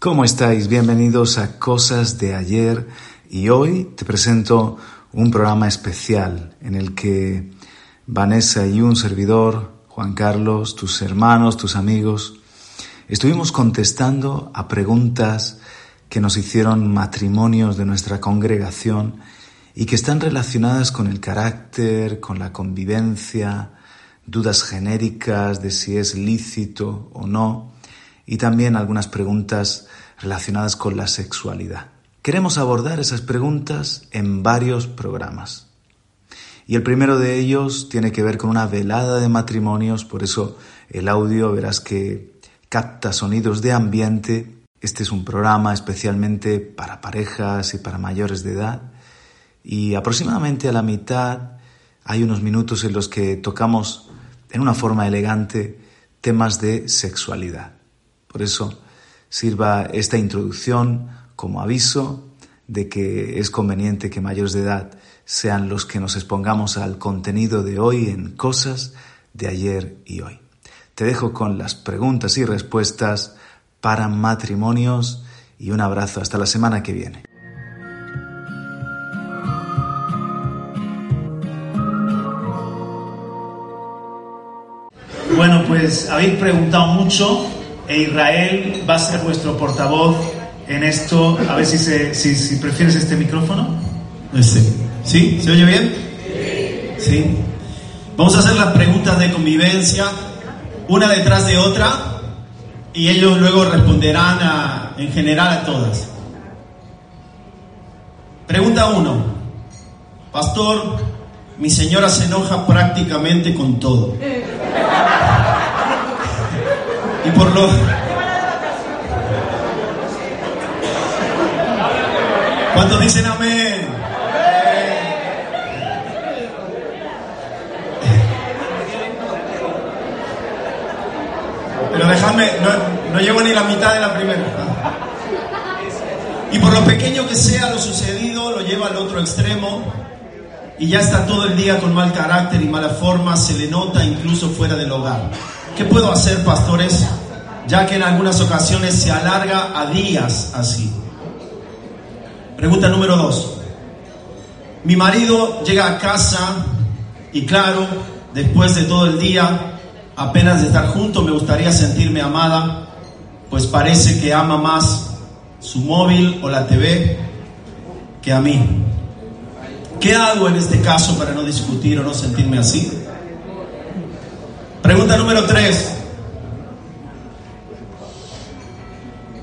¿Cómo estáis? Bienvenidos a Cosas de ayer y hoy te presento un programa especial en el que Vanessa y un servidor, Juan Carlos, tus hermanos, tus amigos, estuvimos contestando a preguntas que nos hicieron matrimonios de nuestra congregación y que están relacionadas con el carácter, con la convivencia, dudas genéricas de si es lícito o no, y también algunas preguntas relacionadas con la sexualidad. Queremos abordar esas preguntas en varios programas. Y el primero de ellos tiene que ver con una velada de matrimonios, por eso el audio verás que capta sonidos de ambiente. Este es un programa especialmente para parejas y para mayores de edad. Y aproximadamente a la mitad hay unos minutos en los que tocamos en una forma elegante temas de sexualidad. Por eso sirva esta introducción como aviso de que es conveniente que mayores de edad sean los que nos expongamos al contenido de hoy en cosas de ayer y hoy. Te dejo con las preguntas y respuestas para matrimonios y un abrazo hasta la semana que viene. Bueno, pues habéis preguntado mucho e Israel va a ser vuestro portavoz en esto. A ver si, si, prefieres este micrófono. Este. ¿Sí? ¿Se oye bien? Sí. Vamos a hacer las preguntas de convivencia, una detrás de otra, y ellos luego responderán en general a todas. Pregunta 1. Pastor, mi señora se enoja prácticamente con todo. Y por lo... ¿Cuántos dicen amén? Pero déjame, no, no llevo ni la mitad de la primera. Y por lo pequeño que sea lo sucedido, lo lleva al otro extremo y ya está todo el día con mal carácter y mala forma, se le nota incluso fuera del hogar. ¿Qué puedo hacer, pastores? Ya que en algunas ocasiones se alarga a días así. Pregunta número dos. Mi marido llega a casa y claro, después de todo el día, apenas de estar juntos, me gustaría sentirme amada, pues parece que ama más su móvil o la TV que a mí. ¿Qué hago en este caso para no discutir o no sentirme así? Pregunta número tres.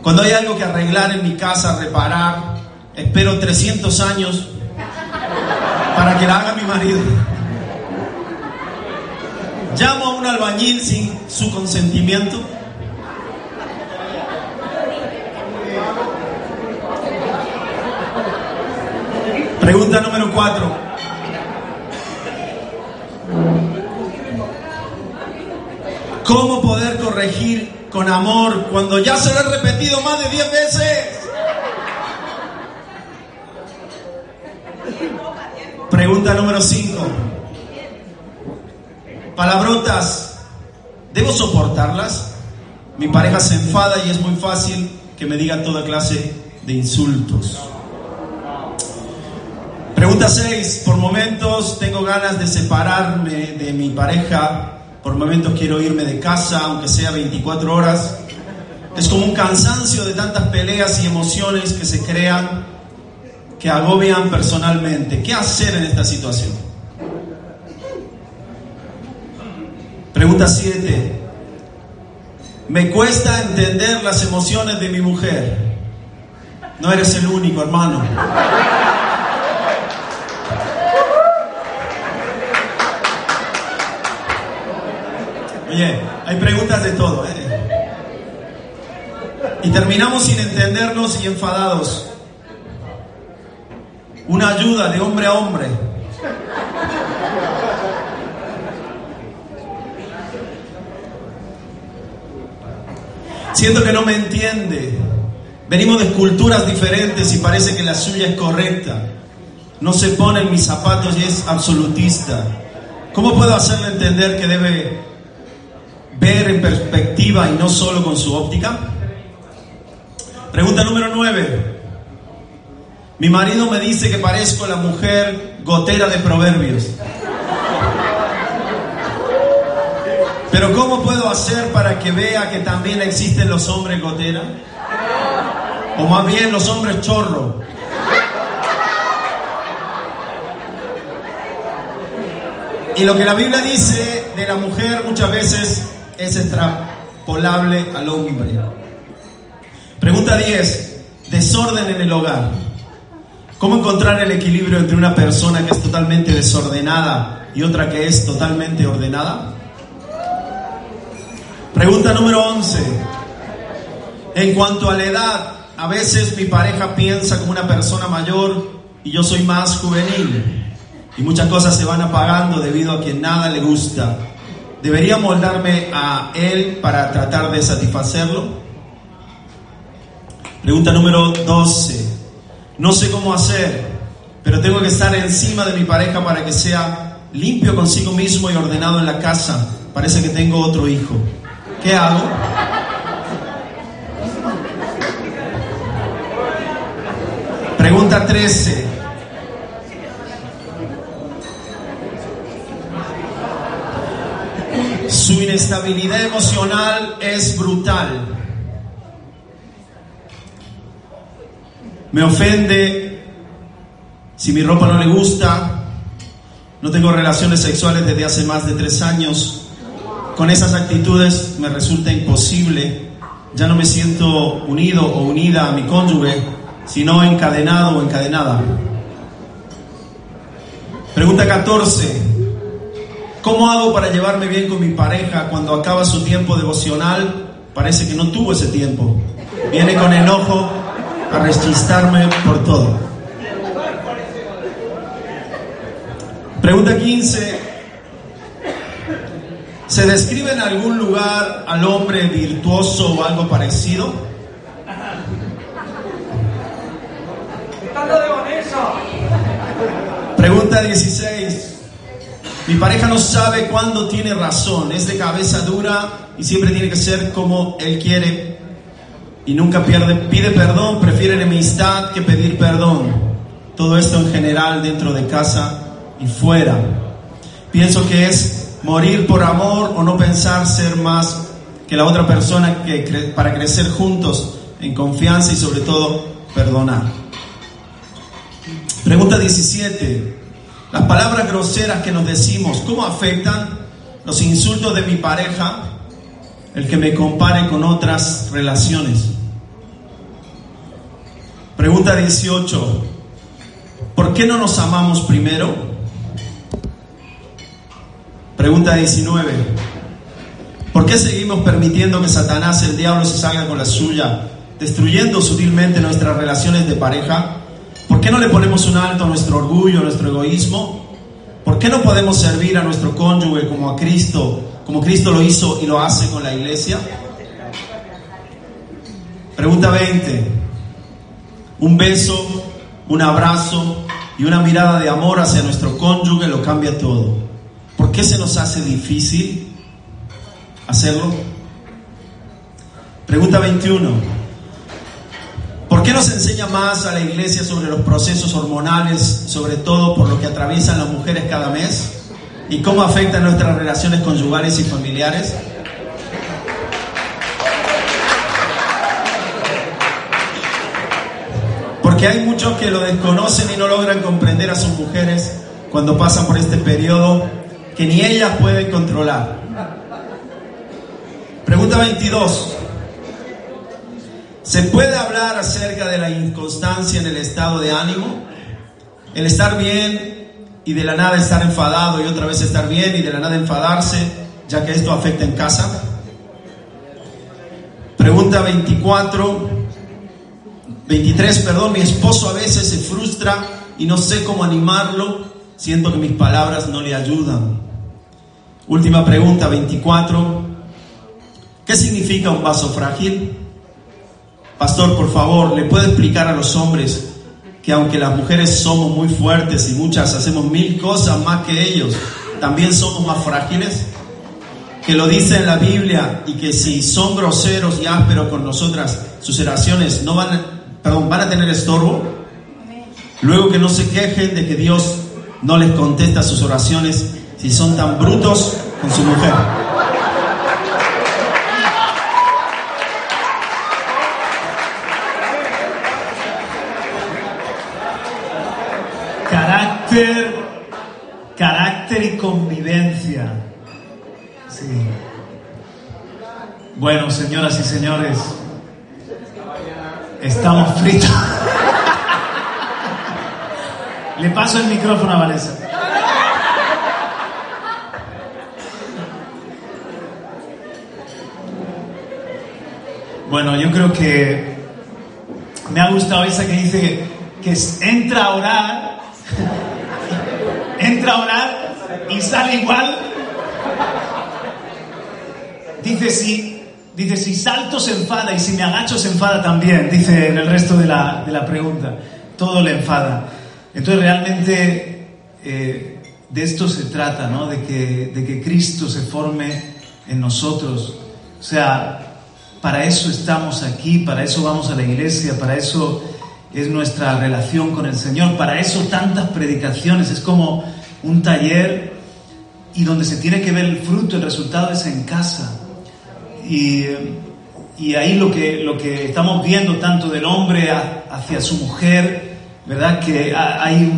Cuando hay algo que arreglar en mi casa, reparar, espero 300 años para que la haga mi marido. Llamo a un albañil sin su consentimiento. Pregunta número cuatro. ¿Cómo poder corregir con amor cuando ya se lo he repetido más de 10 veces? Pregunta número 5. Palabrotas, ¿debo soportarlas? Mi pareja se enfada y es muy fácil que me diga toda clase de insultos. Pregunta 6. Por momentos tengo ganas de separarme de mi pareja. Por momentos quiero irme de casa, aunque sea 24 horas. Es como un cansancio de tantas peleas y emociones que se crean que agobian personalmente. ¿Qué hacer en esta situación? Pregunta 7. Me cuesta entender las emociones de mi mujer. No eres el único, hermano. Oye, hay preguntas de todo. ¿eh? Y terminamos sin entendernos y enfadados. Una ayuda de hombre a hombre. Siento que no me entiende. Venimos de culturas diferentes y parece que la suya es correcta. No se pone en mis zapatos y es absolutista. ¿Cómo puedo hacerle entender que debe ver en perspectiva y no solo con su óptica? Pregunta número 9. Mi marido me dice que parezco la mujer gotera de proverbios. Pero ¿cómo puedo hacer para que vea que también existen los hombres gotera? O más bien los hombres chorro. Y lo que la Biblia dice de la mujer muchas veces es extrapolable al hombre. Pregunta 10. Desorden en el hogar. ¿Cómo encontrar el equilibrio entre una persona que es totalmente desordenada y otra que es totalmente ordenada? Pregunta número 11. En cuanto a la edad, a veces mi pareja piensa como una persona mayor y yo soy más juvenil. Y muchas cosas se van apagando debido a que nada le gusta. ¿Debería moldarme a él para tratar de satisfacerlo? Pregunta número 12. No sé cómo hacer, pero tengo que estar encima de mi pareja para que sea limpio consigo mismo y ordenado en la casa. Parece que tengo otro hijo. ¿Qué hago? Pregunta 13. Su inestabilidad emocional es brutal. Me ofende si mi ropa no le gusta. No tengo relaciones sexuales desde hace más de tres años. Con esas actitudes me resulta imposible. Ya no me siento unido o unida a mi cónyuge, sino encadenado o encadenada. Pregunta 14. ¿Cómo hago para llevarme bien con mi pareja cuando acaba su tiempo devocional? Parece que no tuvo ese tiempo. Viene con enojo a rechistarme por todo. Pregunta 15. ¿Se describe en algún lugar al hombre virtuoso o algo parecido? Pregunta 16. Mi pareja no sabe cuándo tiene razón, es de cabeza dura y siempre tiene que ser como él quiere y nunca pierde, pide perdón, prefiere enemistad que pedir perdón. Todo esto en general dentro de casa y fuera. Pienso que es morir por amor o no pensar ser más que la otra persona que para crecer juntos en confianza y sobre todo perdonar. Pregunta 17. Las palabras groseras que nos decimos, ¿cómo afectan los insultos de mi pareja el que me compare con otras relaciones? Pregunta 18. ¿Por qué no nos amamos primero? Pregunta 19. ¿Por qué seguimos permitiendo que Satanás, el diablo, se salga con la suya, destruyendo sutilmente nuestras relaciones de pareja? ¿Por qué no le ponemos un alto a nuestro orgullo, a nuestro egoísmo? ¿Por qué no podemos servir a nuestro cónyuge como a Cristo, como Cristo lo hizo y lo hace con la iglesia? Pregunta 20. Un beso, un abrazo y una mirada de amor hacia nuestro cónyuge lo cambia todo. ¿Por qué se nos hace difícil hacerlo? Pregunta 21. ¿Por qué nos enseña más a la iglesia sobre los procesos hormonales, sobre todo por lo que atraviesan las mujeres cada mes? ¿Y cómo afectan nuestras relaciones conyugales y familiares? ¿Por Porque hay muchos que lo desconocen y no logran comprender a sus mujeres cuando pasan por este periodo que ni ellas pueden controlar. Pregunta 22. ¿Se puede hablar acerca de la inconstancia en el estado de ánimo? El estar bien y de la nada estar enfadado y otra vez estar bien y de la nada enfadarse, ya que esto afecta en casa. Pregunta 24. 23, perdón, mi esposo a veces se frustra y no sé cómo animarlo, siento que mis palabras no le ayudan. Última pregunta, 24. ¿Qué significa un vaso frágil? Pastor, por favor, ¿le puede explicar a los hombres que aunque las mujeres somos muy fuertes y muchas hacemos mil cosas más que ellos, también somos más frágiles? Que lo dice en la Biblia y que si son groseros y ásperos con nosotras, sus oraciones no van, perdón, van a tener estorbo. Luego que no se quejen de que Dios no les contesta sus oraciones si son tan brutos con su mujer. Carácter, y convivencia. Sí. Bueno, señoras y señores, estamos fritos. Le paso el micrófono a Vanessa. Bueno, yo creo que me ha gustado esa que dice que entra a orar, entra a orar y sale igual. Dice si, dice si salto se enfada y si me agacho se enfada también, dice en el resto de la, de la pregunta. Todo le enfada. Entonces realmente eh, de esto se trata, ¿no? De que, de que Cristo se forme en nosotros. O sea, para eso estamos aquí, para eso vamos a la iglesia, para eso es nuestra relación con el Señor, para eso tantas predicaciones, es como un taller y donde se tiene que ver el fruto, el resultado es en casa. Y, y ahí lo que, lo que estamos viendo tanto del hombre hacia su mujer, ¿verdad? Que hay,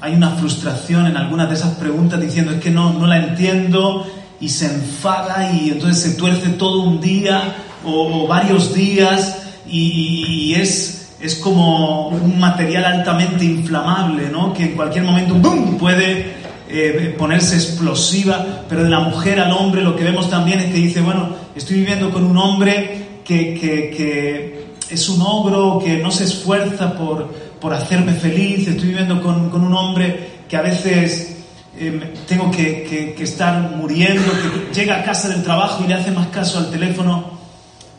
hay una frustración en algunas de esas preguntas diciendo es que no, no la entiendo y se enfada y entonces se tuerce todo un día o, varios días y, es, es como un material altamente inflamable, ¿no? Que en cualquier momento ¡bum! puede eh, ponerse explosiva, pero de la mujer al hombre lo que vemos también es que dice, bueno, estoy viviendo con un hombre que, que, que es un ogro, que no se esfuerza por, por hacerme feliz, estoy viviendo con, con un hombre que a veces eh, tengo que, que, estar muriendo, que llega a casa del trabajo y le hace más caso al teléfono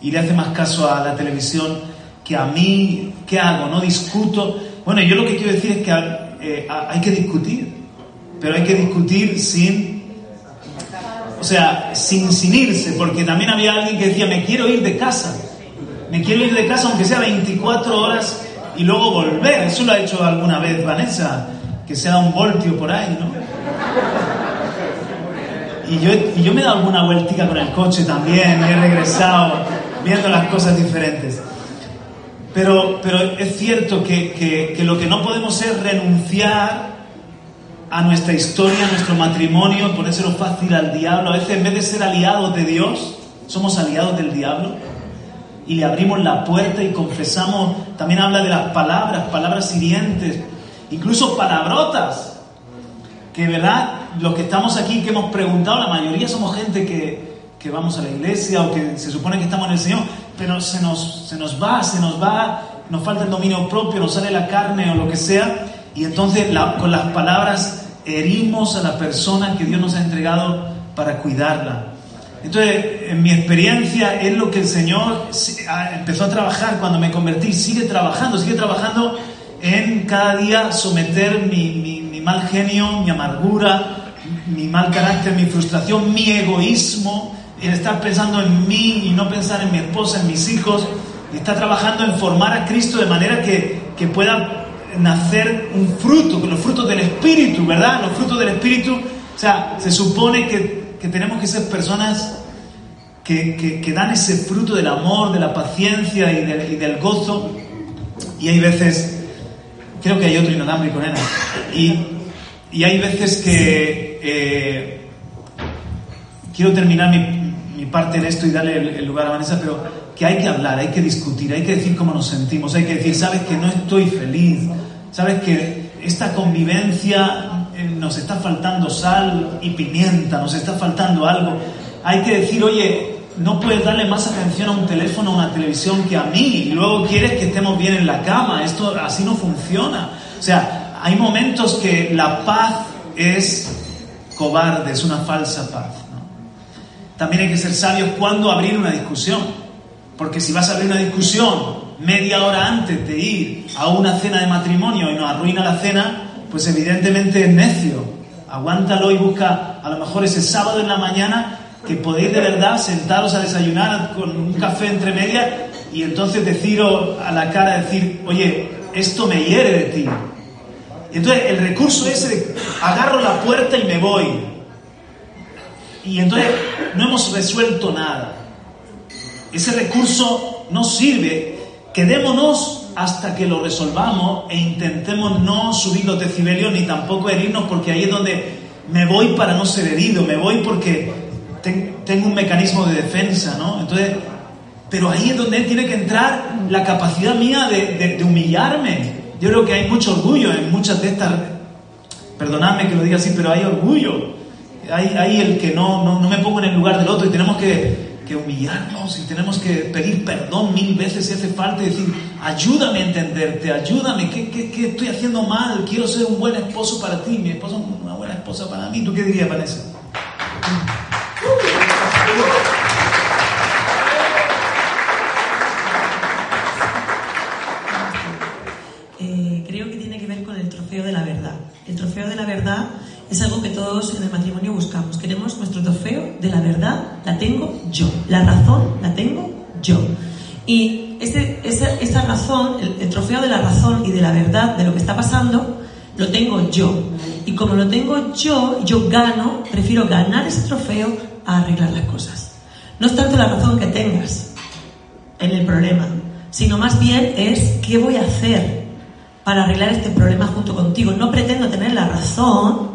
y le hace más caso a la televisión que a mí, ¿qué hago? ¿No discuto? Bueno, yo lo que quiero decir es que eh, hay que discutir, pero hay que discutir sin, o sea, sin, sin irse, porque también había alguien que decía, me quiero ir de casa, me quiero ir de casa aunque sea 24 horas y luego volver. Eso lo ha hecho alguna vez Vanessa, que se da un voltio por ahí, ¿no? Y yo, y yo me he dado alguna vueltica con el coche también, he regresado viendo las cosas diferentes. Pero, pero es cierto que, que, que, lo que no podemos es renunciar a nuestra historia, a nuestro matrimonio, ponérselo fácil al diablo. A veces en vez de ser aliados de Dios, somos aliados del diablo y le abrimos la puerta y confesamos. También habla de las palabras, palabras hirientes, incluso palabrotas. Que verdad, los que estamos aquí, que hemos preguntado, la mayoría somos gente que, que vamos a la iglesia o que se supone que estamos en el Señor, pero se nos, se nos va, se nos va, nos falta el dominio propio, nos sale la carne o lo que sea, y entonces con las palabras herimos a la persona que Dios nos ha entregado para cuidarla. Entonces, en mi experiencia es lo que el Señor empezó a trabajar cuando me convertí, sigue trabajando, sigue trabajando en cada día someter mi, mal genio, mi amargura, mi mal carácter, mi frustración, mi egoísmo, el estar pensando en mí y no pensar en mi esposa, en mis hijos, está trabajando en formar a Cristo de manera que, que pueda nacer un fruto, los frutos del Espíritu, ¿verdad? Los frutos del Espíritu, o sea, se supone que, que tenemos que ser personas que, que, dan ese fruto del amor, de la paciencia y, de, y del gozo, y hay veces creo que hay otro inalámbrico, nena. Y, y hay veces que eh, quiero terminar mi, mi, parte en esto y darle el, el, lugar a Vanessa, pero que hay que hablar, hay que discutir, hay que decir cómo nos sentimos, hay que decir, sabes que no estoy feliz, sabes que esta convivencia eh, nos está faltando sal y pimienta, nos está faltando algo. Hay que decir, oye, no puedes darle más atención a un teléfono o a una televisión que a mí y luego quieres que estemos bien en la cama. Esto así no funciona. O sea, hay momentos que la paz es cobarde, es una falsa paz. También hay que ser sabios cuando abrir una discusión. Porque si vas a abrir una discusión media hora antes de ir a una cena de matrimonio y nos arruina la cena, pues evidentemente es necio. Aguántalo y busca a lo mejor ese sábado en la mañana que podéis de verdad sentaros a desayunar con un café entre medias y entonces deciros a la cara, decir, oye, esto me hiere de ti. Y entonces el recurso ese agarro la puerta y me voy. Y entonces no hemos resuelto nada. Ese recurso no sirve. Quedémonos hasta que lo resolvamos e intentemos no subir los decibelios ni tampoco herirnos porque ahí es donde me voy para no ser herido, me voy porque tengo un mecanismo de defensa, ¿no? Entonces, pero ahí es donde tiene que entrar la capacidad mía de, de, de, humillarme. Yo creo que hay mucho orgullo en muchas de estas, perdonadme que lo diga así, pero hay orgullo. Hay, hay el que no, no, no, me pongo en el lugar del otro y tenemos que, que, humillarnos y tenemos que pedir perdón mil veces si hace falta y decir, ayúdame a entenderte, ayúdame, ¿qué, qué, qué estoy haciendo mal? Quiero ser un buen esposo para ti, mi esposo una buena esposa para mí. ¿Tú qué dirías, Vanessa? de la verdad. El trofeo de la verdad es algo que todos en el matrimonio buscamos. Queremos trofeo de la verdad, la tengo yo. La razón la tengo yo. Y ese, esa, esa, razón, el, el, trofeo de la razón y de la verdad de lo que está pasando, lo tengo yo. Y como lo tengo yo, yo gano, prefiero ganar ese trofeo a arreglar las cosas. No es tanto la razón que tengas en el problema, sino más bien es qué voy a hacer para arreglar este problema junto contigo. No pretendo tener la razón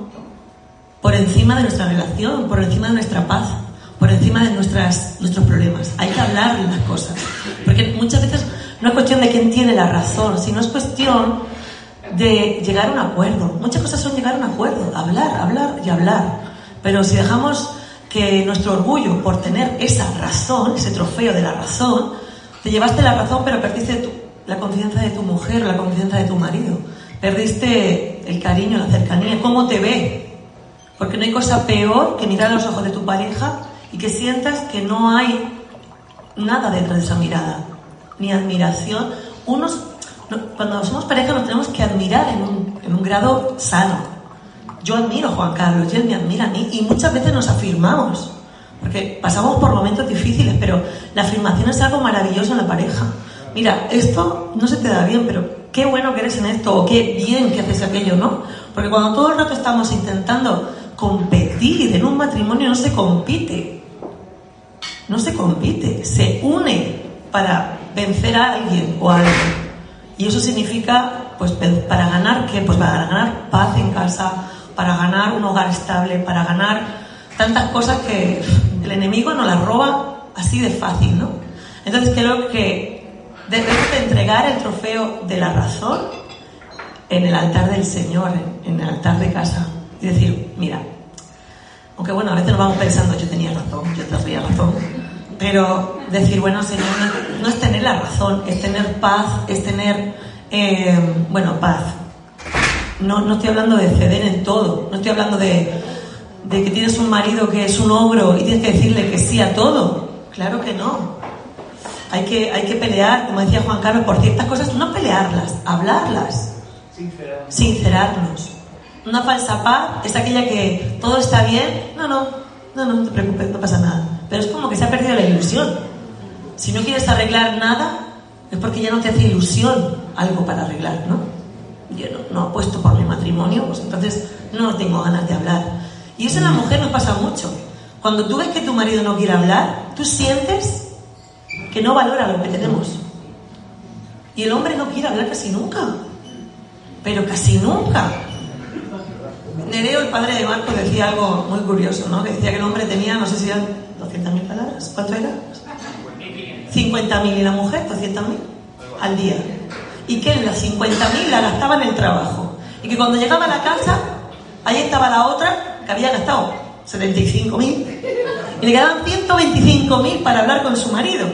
por encima de nuestra relación, por encima de nuestra paz, por encima de nuestras, nuestros problemas. Hay que hablar las cosas. Porque muchas veces no es cuestión de quién tiene la razón, sino es cuestión de llegar a un acuerdo. Muchas cosas son llegar a un acuerdo, hablar, hablar y hablar. Pero si dejamos que nuestro orgullo por tener esa razón, ese trofeo de la razón, te llevaste la razón pero perdiste la confianza de tu mujer o la confianza de tu marido. Perdiste el cariño, la cercanía, cómo te ve. Porque no hay cosa peor que mirar a los ojos de tu pareja y que sientas que no hay nada detrás de esa mirada, ni admiración. Unos, cuando somos pareja nos tenemos que admirar en un, en un grado sano. Yo admiro a Juan Carlos y él me admira a mí y muchas veces nos afirmamos. Porque pasamos por momentos difíciles, pero la afirmación es algo maravilloso en la pareja mira, esto no se te da bien, pero qué bueno que eres en esto, o qué bien que haces aquello, ¿no? Porque cuando todo el rato estamos intentando competir en un matrimonio, no se compite. No se compite, se une para vencer a alguien o a alguien. Y eso significa, pues, para ganar, ¿qué? Pues para ganar paz en casa, para ganar un hogar estable, para ganar tantas cosas que el enemigo nos las roba así de fácil, ¿no? Entonces creo que debemos de entregar el trofeo de la razón en el altar del Señor, en el altar de casa. Y decir, mira, aunque bueno, a veces nos vamos pensando, yo tenía razón, yo tenía razón, pero decir, bueno, Señor, no, no es tener la razón, es tener paz, es tener, eh, bueno, paz. No, no estoy hablando de ceder en todo, no estoy hablando de, de que tienes un marido que es un ogro y tienes que decirle que sí a todo. Claro que no. Hay que, hay que pelear, como decía Juan Carlos, por ciertas cosas, no pelearlas, hablarlas. Sincerarnos. Sincerarnos. Una falsa paz es aquella que todo está bien, no, no, no, no, te preocupes, no pasa nada. Pero es como que se ha perdido la ilusión. Si no quieres arreglar nada, es porque ya no te hace ilusión algo para arreglar, ¿no? Yo no, no apuesto por mi matrimonio, pues entonces no tengo ganas de hablar. Y eso en la mujer nos pasa mucho. Cuando tú ves que tu marido no quiere hablar, tú sientes que no valora lo que tenemos. Y el hombre no quiere hablar casi nunca. pero casi nunca. Nereo, el padre de Marco, decía algo muy curioso, ¿no? Que decía que el hombre tenía, no sé si eran 200.000 palabras, ¿cuánto era? 50.000 y la mujer 200.000 al día. Y que las 50.000 la gastaba en el trabajo. Y que cuando llegaba a la casa, ahí estaba la otra que había gastado 75.000 y le quedaban 125.000 para hablar con su marido.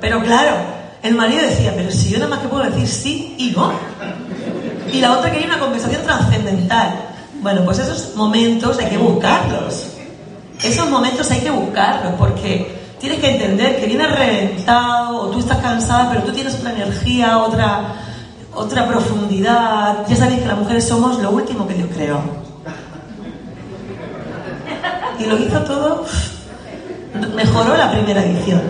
Pero claro, el marido decía, pero si yo nada más que puedo decir sí y no. Y la otra quería una conversación trascendental. Bueno, pues esos momentos hay que buscarlos. Esos momentos hay que buscarlos porque tienes que entender que vienes reventado o tú estás cansada, pero tú tienes otra energía, otra, otra profundidad. Ya sabéis que las mujeres somos lo último que Dios creó. Y lo hizo todo, mejoró la primera edición.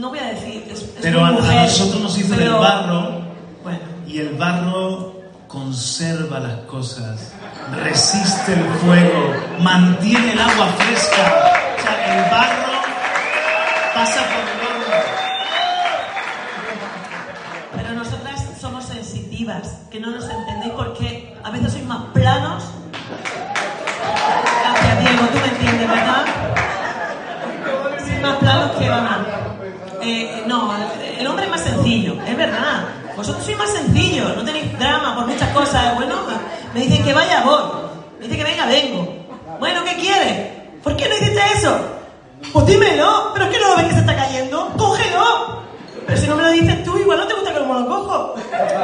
No voy a decir, es, es Pero a, a nosotros nos hizo pero- del barro Bueno, y el barro conserva las cosas, resiste el fuego, mantiene el agua fresca. O sea, el barro pasa por el horno. pero nosotras somos sensitivas, que no nos entendéis Vosotros sois más sencillos, no tenéis drama por muchas cosas. Bueno, me dicen que vaya, voy. Me dicen que venga, vengo. Bueno, ¿qué quieres? ¿Por qué no hiciste eso? Pues dímelo, pero es que no lo ves que se está cayendo. ¡Cógelo! Pero si no me lo dices tú, igual no te gusta cómo lo cojo.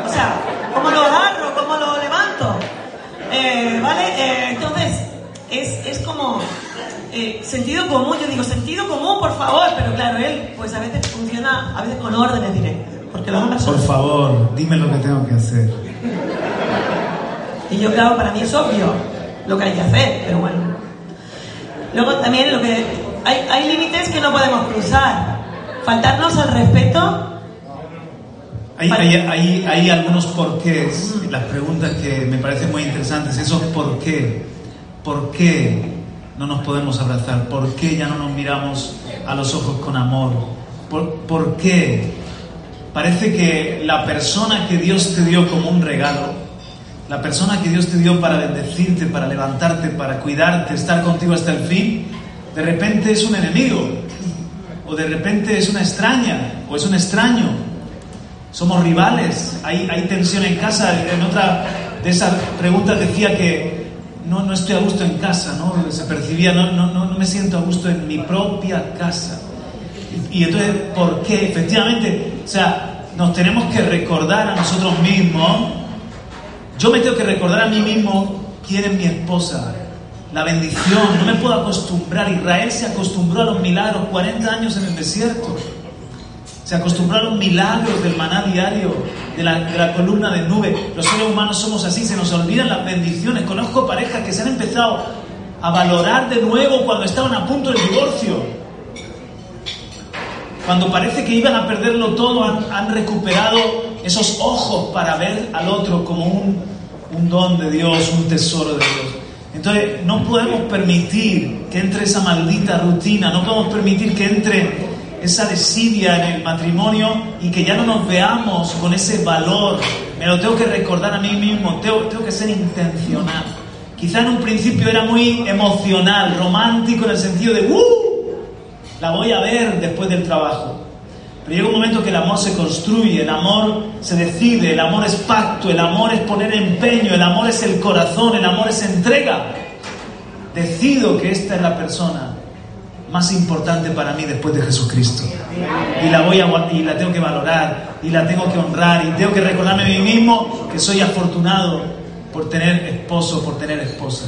O sea, cómo lo agarro, cómo lo levanto. Eh, ¿Vale? Eh, entonces, es, es como eh, sentido común. Yo digo, sentido común, por favor. Pero claro, él, pues a veces funciona, a veces con órdenes directas. Porque son Por favor, dime lo que tengo que hacer. Y yo, claro, para mí es obvio lo que hay que hacer, pero bueno. Luego también lo que hay, hay límites que no podemos cruzar. Faltarnos al respeto. Hay, hay, hay, hay algunos porqués, las preguntas que me parecen muy interesantes, esos por qué, por qué no nos podemos abrazar, por qué ya no nos miramos a los ojos con amor, por, por qué parece que la persona que Dios te dio como un regalo, la persona que Dios te dio para bendecirte, para levantarte, para cuidarte, estar contigo hasta el fin, de repente es un enemigo, o de repente es una extraña, o es un extraño, somos rivales, hay, tensión en casa. En otra de esas preguntas decía que no, no estoy a gusto en casa, ¿no? Se percibía, no, no, no me siento a gusto en mi propia casa. Y, entonces, ¿por qué? Efectivamente, o sea, nos tenemos que recordar a nosotros mismos. Yo me tengo que recordar a mí mismo quién es mi esposa, la bendición. No me puedo acostumbrar. Israel se acostumbró a los milagros, 40 años en el desierto. Se acostumbró a los milagros del maná diario, de la, de la columna de nube. Los seres humanos somos así, se nos olvidan las bendiciones. Conozco parejas que se han empezado a valorar de nuevo cuando estaban a punto del divorcio. Cuando parece que iban a perderlo todo, han, recuperado esos ojos para ver al otro como un, don de Dios, un tesoro de Dios. Entonces, no podemos permitir que entre esa maldita rutina, no podemos permitir que entre esa desidia en el matrimonio y que ya no nos veamos con ese valor. Me lo tengo que recordar a mí mismo, tengo, tengo que ser intencional. Quizá en un principio era muy emocional, romántico en el sentido de ¡Uh! La voy a ver después del trabajo. Pero llega un momento que el amor se construye, el amor se decide, el amor es pacto, el amor es poner empeño, el amor es el corazón, el amor es entrega. Decido que esta es la persona más importante para mí después de Jesucristo. Y la voy a y la tengo que valorar y la tengo que honrar y tengo que recordarme a mí mismo que soy afortunado por tener esposo, por tener esposa.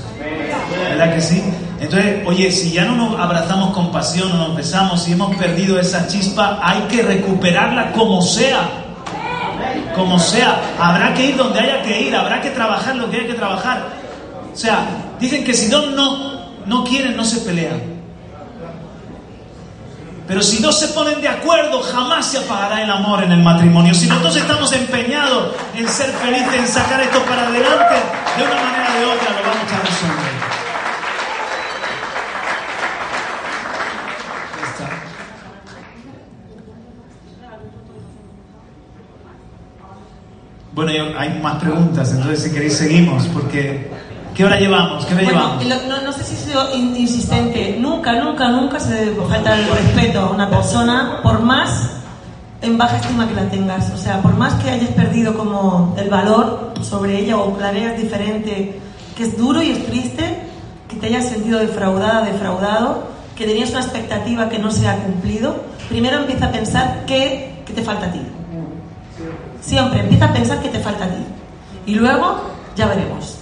¿Verdad que sí? Entonces, oye, si ya no nos abrazamos con pasión, no nos besamos, si hemos perdido esa chispa, hay que recuperarla como sea. Como sea. Habrá que ir donde haya que ir, habrá que trabajar lo que hay que trabajar. O sea, dicen que si dos no, no quieren, no se pelean. Pero si dos se ponen de acuerdo, jamás se apagará el amor en el matrimonio. Si los dos estamos empeñados en ser felices, en sacar esto para adelante, de una manera o de otra lo vamos a resolver. Bueno, hay más preguntas, entonces si queréis seguimos, porque ¿qué hora llevamos? ¿Qué hora Bueno, llevamos? no, no sé si he sido in- insistente. Nunca, nunca, nunca se debe faltar el respeto a una persona, por más en baja estima que la tengas. O sea, por más que hayas perdido como el valor sobre ella o la veas diferente, que es duro y es triste, que te hayas sentido defraudada, defraudado, que tenías una expectativa que no se ha cumplido, primero empieza a pensar qué, qué te falta a ti. Siempre empieza a pensar que te falta a ti. Y luego ya veremos.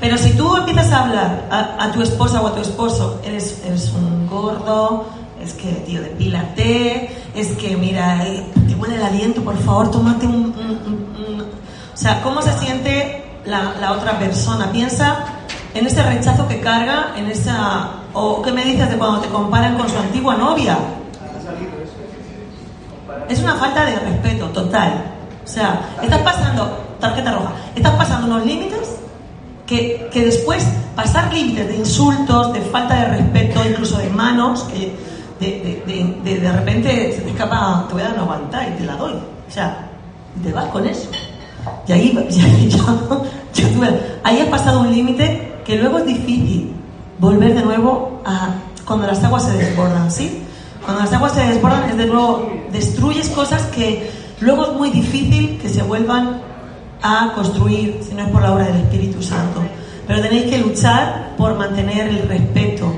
Pero si tú empiezas a hablar a, tu esposa o a tu esposo, eres, eres un gordo, es que, tío, depílate, es que, mira, eh, te huele el aliento, por favor, tómate un- O sea, ¿cómo se siente la, la otra persona? Piensa en ese rechazo que carga, en esa... ¿O qué me dices de cuando te comparan con su antigua novia? Es una falta de respeto total. O sea, estás pasando, tarjeta roja, estás pasando unos límites que, que después pasar límites de insultos, de falta de respeto, incluso de manos, que de, de, de- de- repente se te escapa, te voy a dar una aguantar y te la doy. O sea, te vas con eso. Y ahí, ya, ya- ahí has pasado un límite que luego es difícil volver de nuevo a cuando las aguas se desbordan, ¿sí? Cuando las aguas se desbordan es de nuevo, destruyes cosas que luego es muy difícil que se vuelvan a construir si no es por la obra del Espíritu Santo. Pero tenéis que luchar por mantener el respeto.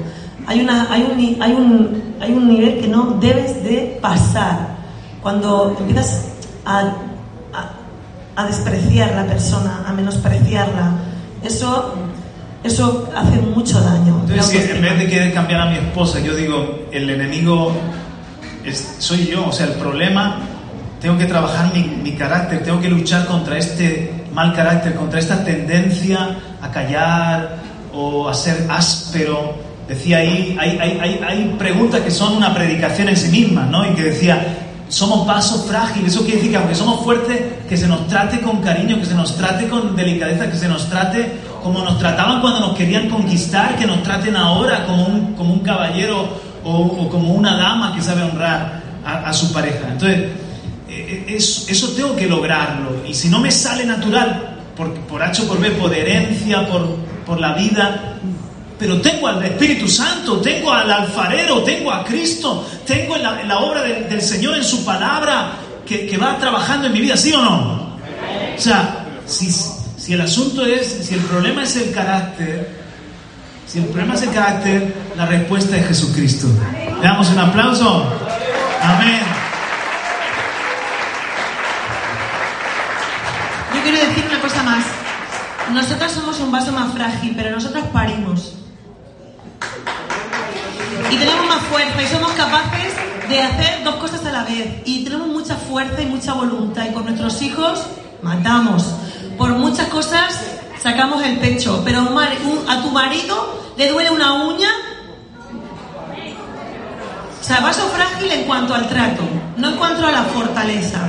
Hay, una, hay, un, hay, un, hay un nivel que no debes de pasar. Cuando empiezas a, a despreciar la persona, a menospreciarla, eso, eso hace mucho daño. Entonces, en vez de querer cambiar a mi esposa, yo digo, el enemigo es- soy yo, o sea, el problema, tengo que trabajar mi, mi carácter, tengo que luchar contra este mal carácter, contra esta tendencia a callar o a ser áspero. Decía ahí, hay, hay, hay, hay preguntas que son una predicación en sí misma, ¿no? Y que decía, somos vasos frágiles, eso quiere decir que aunque somos fuertes, que se nos trate con cariño, que se nos trate con delicadeza, que se nos trate como nos trataban cuando nos querían conquistar, que nos traten ahora como un, como un caballero o, o como una dama que sabe honrar a, a su pareja. Entonces, eh, eh, eso, eso tengo que lograrlo. Y si no me sale natural, por, por H por B, por herencia, por, por la vida, pero tengo al Espíritu Santo, tengo al alfarero, tengo a Cristo, tengo en la, la obra del- del Señor, en su palabra, que, que va trabajando en mi vida, ¿sí o no? O sea, si, si el asunto es, si el problema es el carácter, si el problema es el carácter, la respuesta es Jesucristo. Le damos un aplauso. Amén. Yo quiero decir una cosa más. Nosotras somos un vaso más frágil, pero nosotras parimos. Y tenemos más fuerza y somos capaces de hacer dos cosas a la vez. Y tenemos mucha fuerza y mucha voluntad. Y con nuestros hijos matamos. Por muchas cosas sacamos el pecho. Pero a tu marido le duele una uña. O sea, vaso frágil en cuanto al trato, no en cuanto a la fortaleza,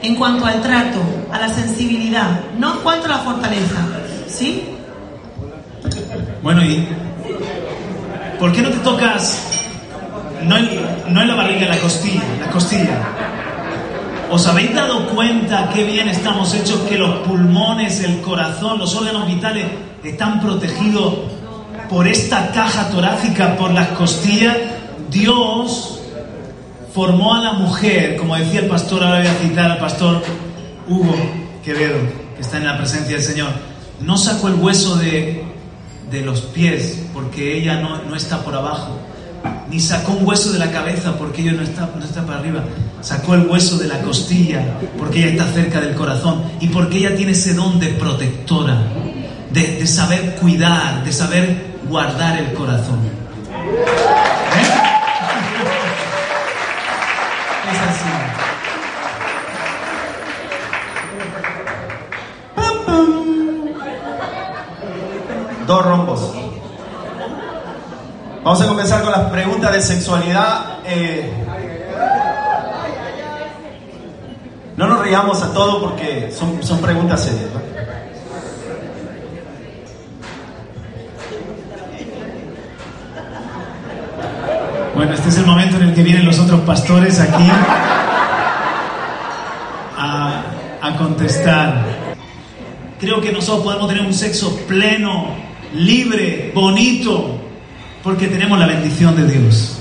en cuanto al trato, a la sensibilidad, no en cuanto a la fortaleza. ¿Sí? Bueno, ¿y por qué no te tocas, no en, no en la barriga, en la costilla, la costilla? ¿Os habéis dado cuenta qué bien estamos hechos, que los pulmones, el corazón, los órganos vitales están protegidos por esta caja torácica, por las costillas? Dios formó a la mujer, como decía el pastor, ahora voy a citar al pastor Hugo Quevedo, que está en la presencia del Señor, no sacó el hueso de, de los pies, porque ella no, no está por abajo, ni sacó un hueso de la cabeza, porque ella no está, no está para arriba, sacó el hueso de la costilla, porque ella está cerca del corazón, y porque ella tiene ese don de protectora, de, saber cuidar, de saber guardar el corazón. ¿Eh? Es así. Dos rombos. Vamos a comenzar con las preguntas de sexualidad. Eh, no nos riamos a todo porque son, son preguntas serias. ¿no? Bueno, este es el momento en el que vienen los otros pastores aquí a, a contestar. Creo que nosotros podemos tener un sexo pleno, libre, bonito, porque tenemos la bendición de Dios.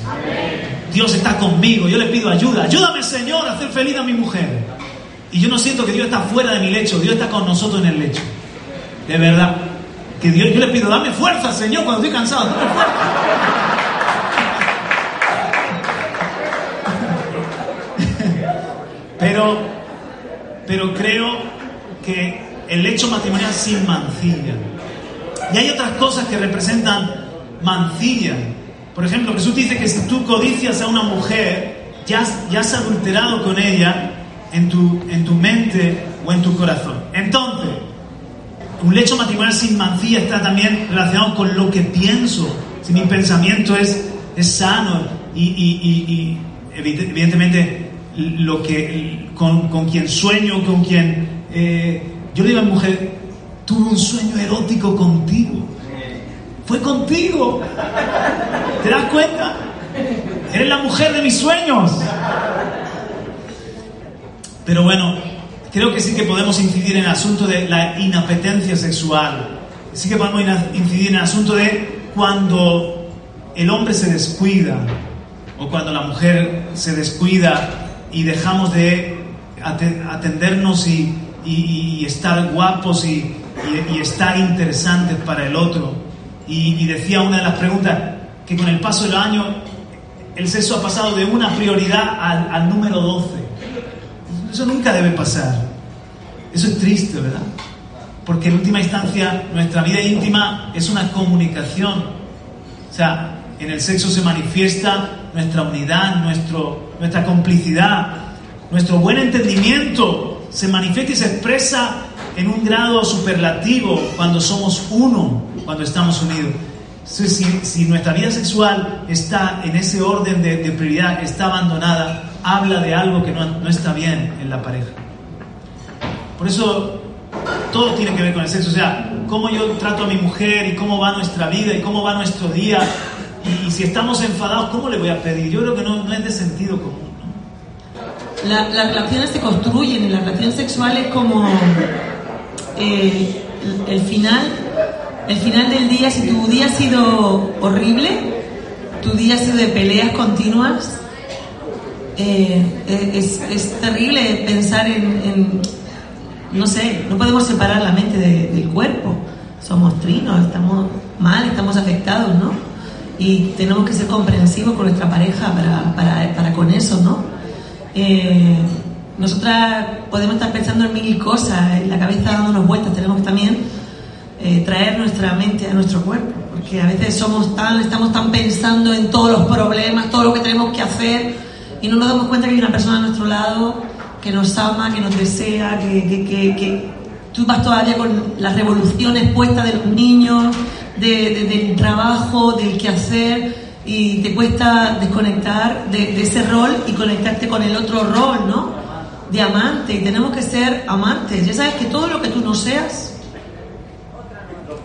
Dios está conmigo, yo le pido ayuda. Ayúdame Señor a hacer feliz a mi mujer. Y yo no siento que Dios está fuera de mi lecho, Dios está con nosotros en el lecho. De verdad. Que Dios, yo le pido, dame fuerza, Señor, cuando estoy cansado, dame fuerza. Pero, pero creo que el hecho matrimonial sin mancilla. Y hay otras cosas que representan mancilla. Por ejemplo, Jesús dice que si tú codicias a una mujer, ya, ya has adulterado con ella en tu, en tu mente o en tu corazón. Entonces, un lecho matrimonial sin mancilla está también relacionado con lo que pienso. Si mi pensamiento es, es sano y, y, y, evidentemente lo que, con, con, quien sueño, con quien... Eh, yo le digo a mi mujer, tuve un sueño erótico contigo. Fue contigo. ¿Te das cuenta? Eres la mujer de mis sueños. Pero bueno, creo que sí que podemos incidir en el asunto de la inapetencia sexual. Sí que podemos incidir en el asunto de cuando el hombre se descuida o cuando la mujer se descuida y dejamos de atendernos y, estar guapos y, estar interesantes para el otro. Y, decía una de las preguntas que con el paso del año el sexo ha pasado de una prioridad al, al número 12. Eso nunca debe pasar. Eso es triste, ¿verdad? Porque en última instancia nuestra vida íntima es una comunicación. O sea, en el sexo se manifiesta nuestra unidad, nuestro, nuestra complicidad, nuestro buen entendimiento se manifiesta y se expresa en un grado superlativo cuando somos uno, cuando estamos unidos. Si, si nuestra vida sexual está en ese orden de, de, prioridad, está abandonada, habla de algo que no, no está bien en la pareja. Por eso todo tiene que ver con el sexo. O sea, cómo yo trato a mi mujer y cómo va nuestra vida y cómo va nuestro día. Y, y si estamos enfadados, ¿cómo le voy a pedir? Yo creo que no, no es de sentido común la, las relaciones se construyen y la relación sexual es como eh, el, el, final, el final del día. Si tu día ha sido horrible, tu día ha sido de peleas continuas, eh, es, terrible pensar en, en, no sé, no podemos separar la mente de, del cuerpo. Somos trinos, estamos mal, estamos afectados, ¿no? Y tenemos que ser comprensivos con nuestra pareja para, para, para con eso, ¿no? Eh, nosotras podemos estar pensando en mil cosas, en la cabeza dándonos vueltas, tenemos también eh, traer nuestra mente a nuestro cuerpo, porque a veces somos tan, estamos tan pensando en todos los problemas, todo lo que tenemos que hacer, y no nos damos cuenta que hay una persona a nuestro lado que nos ama, que nos desea, que, que, que, que tú vas todavía con las revoluciones puestas de los niños, de, de, del trabajo, del quehacer y te cuesta desconectar de, de, ese rol y conectarte con el otro rol, ¿no? De amante. Y tenemos que ser amantes. Ya sabes que todo lo que tú no seas,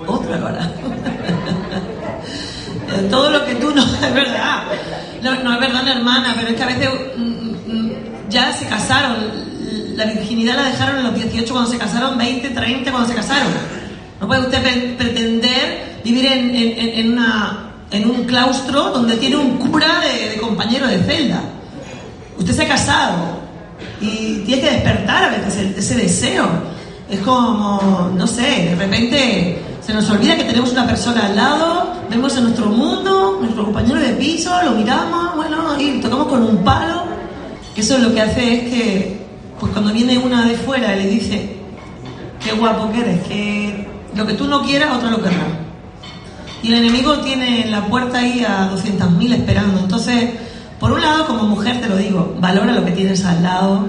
otra ahora. todo lo que tú no, es verdad. No, no, es verdad, hermana, pero es que a veces mm, ya se casaron. La virginidad la dejaron en los 18 cuando se casaron, 20, 30 cuando se casaron. No puede usted pretender vivir en, en, un claustro donde tiene un cura de, compañero de celda. Usted se ha casado y tiene que despertar a veces ese deseo. Es como, no sé, de repente se nos olvida que tenemos una persona al lado, vemos en nuestro mundo, nuestro compañero de piso, lo miramos, bueno, y tocamos con un palo. Eso lo que hace es que, pues cuando viene una de fuera y le dice, qué guapo que eres, que lo que tú no quieras, otro lo querrá. Y el enemigo tiene la puerta ahí a 200.000 esperando. Entonces, por un lado, como mujer te lo digo, valora lo que tienes al lado,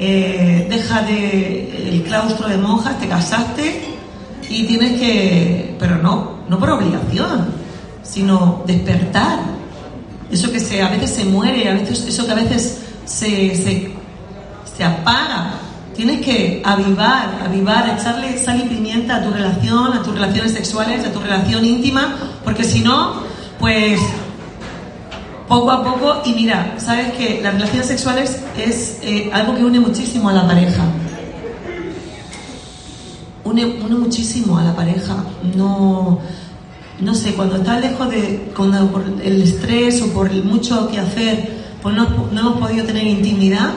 eh, deja de el claustro de monjas, te casaste y tienes que, pero no, no por obligación, sino despertar. Eso que se, a veces se muere, a veces, eso que a veces se, se, se apaga, Tienes que avivar, avivar, echarle sal y pimienta a tu relación, a tus relaciones sexuales, a tu relación íntima, porque si no, pues poco a poco, y mira, sabes que las relaciones sexuales es eh, algo que une muchísimo a la pareja. Une, muchísimo a la pareja. No, no sé, cuando estás lejos de, cuando por el estrés o por el mucho que hacer, pues no, no hemos podido tener intimidad,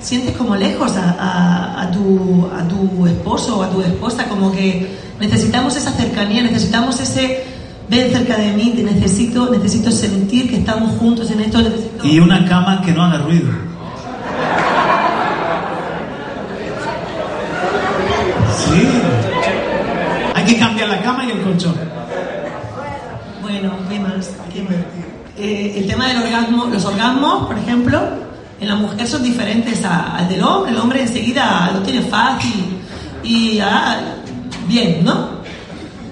sientes como lejos a, a- a tu, a tu esposo o a tu esposa, como que necesitamos esa cercanía, necesitamos ese ven cerca de mí, te necesito, necesito sentir que estamos juntos en esto, necesito... Y una cama que no haga ruido. Sí. Hay cambiar la cama y el colchón. Bueno, ¿qué más? ¿Qué más? Eh, el tema del orgasmo, los orgasmos, por ejemplo, en la mujer son diferentes a- al del hombre. El hombre enseguida lo tiene fácil y ah, bien, ¿no?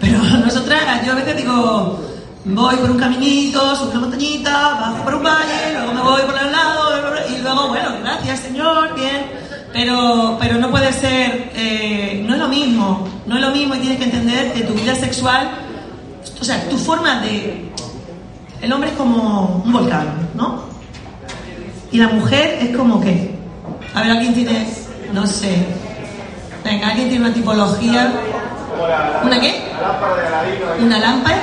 Pero nosotras, yo a veces digo, voy por un caminito, subo una montañita, bajo por un valle, luego me voy por el lado y luego, bueno, gracias Señor, bien. Pero, pero no puede ser, eh, no es lo mismo, no es lo mismo y tienes que entender que tu vida sexual o sea, tu forma de... El hombre es como un volcán, ¿no? Y la mujer es como que... A ver, alguien tiene... No sé. Venga, alguien tiene una tipología... ¿Una qué? Una lámpara.